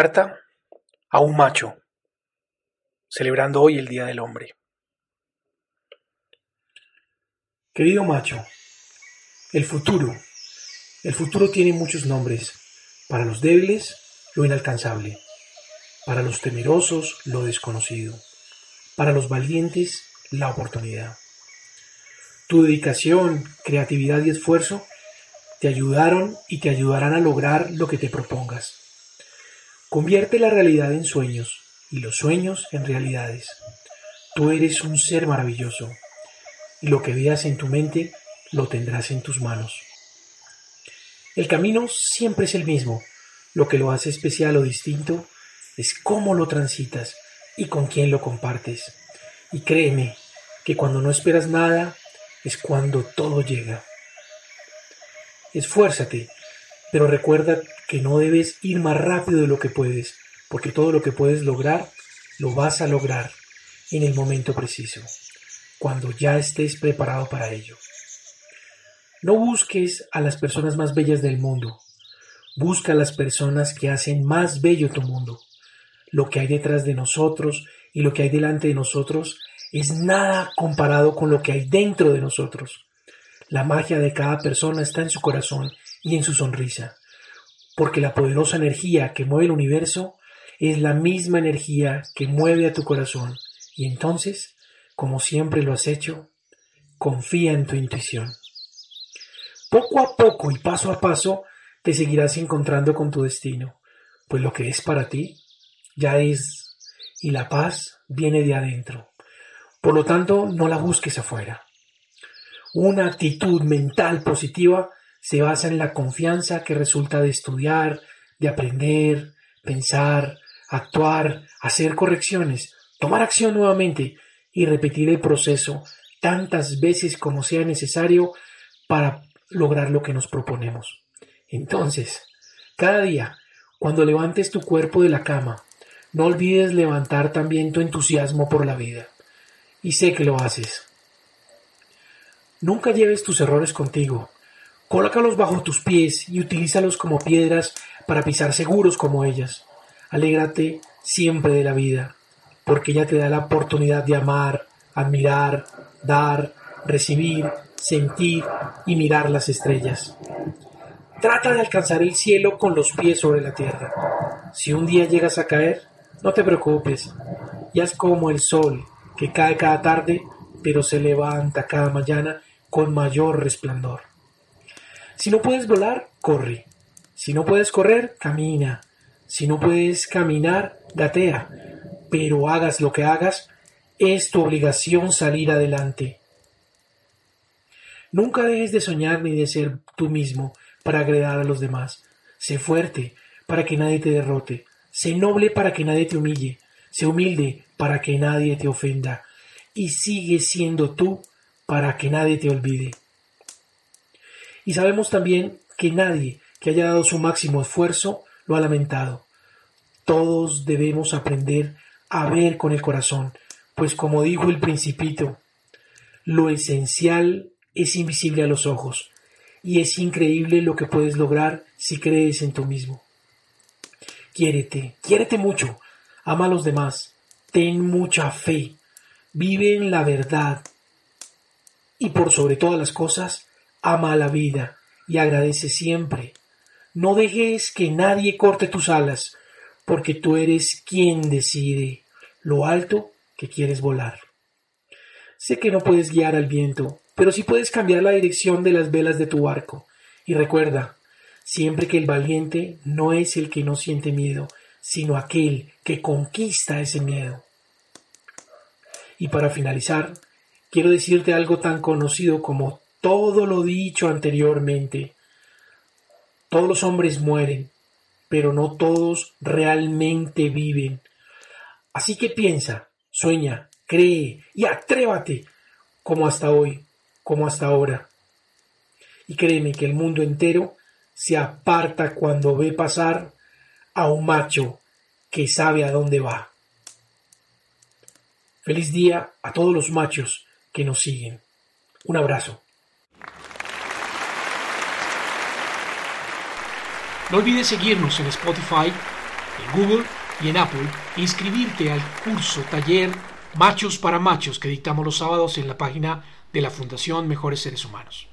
Carta a un macho, celebrando hoy el Día del Hombre. Querido macho, el futuro, el futuro tiene muchos nombres. Para los débiles, lo inalcanzable. Para los temerosos, lo desconocido. Para los valientes, la oportunidad. Tu dedicación, creatividad y esfuerzo te ayudaron y te ayudarán a lograr lo que te propongas. Convierte la realidad en sueños y los sueños en realidades. Tú eres un ser maravilloso y lo que veas en tu mente lo tendrás en tus manos. El camino siempre es el mismo. Lo que lo hace especial o distinto es cómo lo transitas y con quién lo compartes. Y créeme que cuando no esperas nada es cuando todo llega. Esfuérzate pero recuerda que no debes ir más rápido de lo que puedes, porque todo lo que puedes lograr, lo vas a lograr en el momento preciso, cuando ya estés preparado para ello. No busques a las personas más bellas del mundo, busca a las personas que hacen más bello tu mundo. Lo que hay detrás de nosotros y lo que hay delante de nosotros es nada comparado con lo que hay dentro de nosotros. La magia de cada persona está en su corazón y en su sonrisa, porque la poderosa energía que mueve el universo es la misma energía que mueve a tu corazón, y entonces, como siempre lo has hecho, confía en tu intuición. Poco a poco y paso a paso te seguirás encontrando con tu destino, pues lo que es para ti ya es, y la paz viene de adentro. Por lo tanto, no la busques afuera. Una actitud mental positiva se basa en la confianza que resulta de estudiar, de aprender, pensar, actuar, hacer correcciones, tomar acción nuevamente y repetir el proceso tantas veces como sea necesario para lograr lo que nos proponemos. Entonces, cada día, cuando levantes tu cuerpo de la cama, no olvides levantar también tu entusiasmo por la vida. Y sé que lo haces. Nunca lleves tus errores contigo, Colócalos bajo tus pies y utilízalos como piedras para pisar seguros como ellas. Alégrate siempre de la vida, porque ella te da la oportunidad de amar, admirar, dar, recibir, sentir y mirar las estrellas. Trata de alcanzar el cielo con los pies sobre la tierra. Si un día llegas a caer, no te preocupes. Ya es como el sol, que cae cada tarde, pero se levanta cada mañana con mayor resplandor. Si no puedes volar, corre. Si no puedes correr, camina. Si no puedes caminar, gatea. Pero hagas lo que hagas, es tu obligación salir adelante. Nunca dejes de soñar ni de ser tú mismo para agradar a los demás. Sé fuerte para que nadie te derrote. Sé noble para que nadie te humille. Sé humilde para que nadie te ofenda. Y sigue siendo tú para que nadie te olvide. Y sabemos también que nadie que haya dado su máximo esfuerzo lo ha lamentado. Todos debemos aprender a ver con el corazón, pues como dijo el principito, lo esencial es invisible a los ojos, y es increíble lo que puedes lograr si crees en tú mismo. Quiérete, quiérete mucho, ama a los demás, ten mucha fe, vive en la verdad, y por sobre todas las cosas, Ama la vida y agradece siempre. No dejes que nadie corte tus alas, porque tú eres quien decide lo alto que quieres volar. Sé que no puedes guiar al viento, pero sí puedes cambiar la dirección de las velas de tu barco. Y recuerda, siempre que el valiente no es el que no siente miedo, sino aquel que conquista ese miedo. Y para finalizar, quiero decirte algo tan conocido como todo lo dicho anteriormente. Todos los hombres mueren, pero no todos realmente viven. Así que piensa, sueña, cree y atrévate como hasta hoy, como hasta ahora. Y créeme que el mundo entero se aparta cuando ve pasar a un macho que sabe a dónde va. Feliz día a todos los machos que nos siguen. Un abrazo. No olvides seguirnos en Spotify en Google y en Apple e inscribirte al curso taller Machos para Machos que dictamos los sábados en la página de la Fundación Mejores Seres Humanos.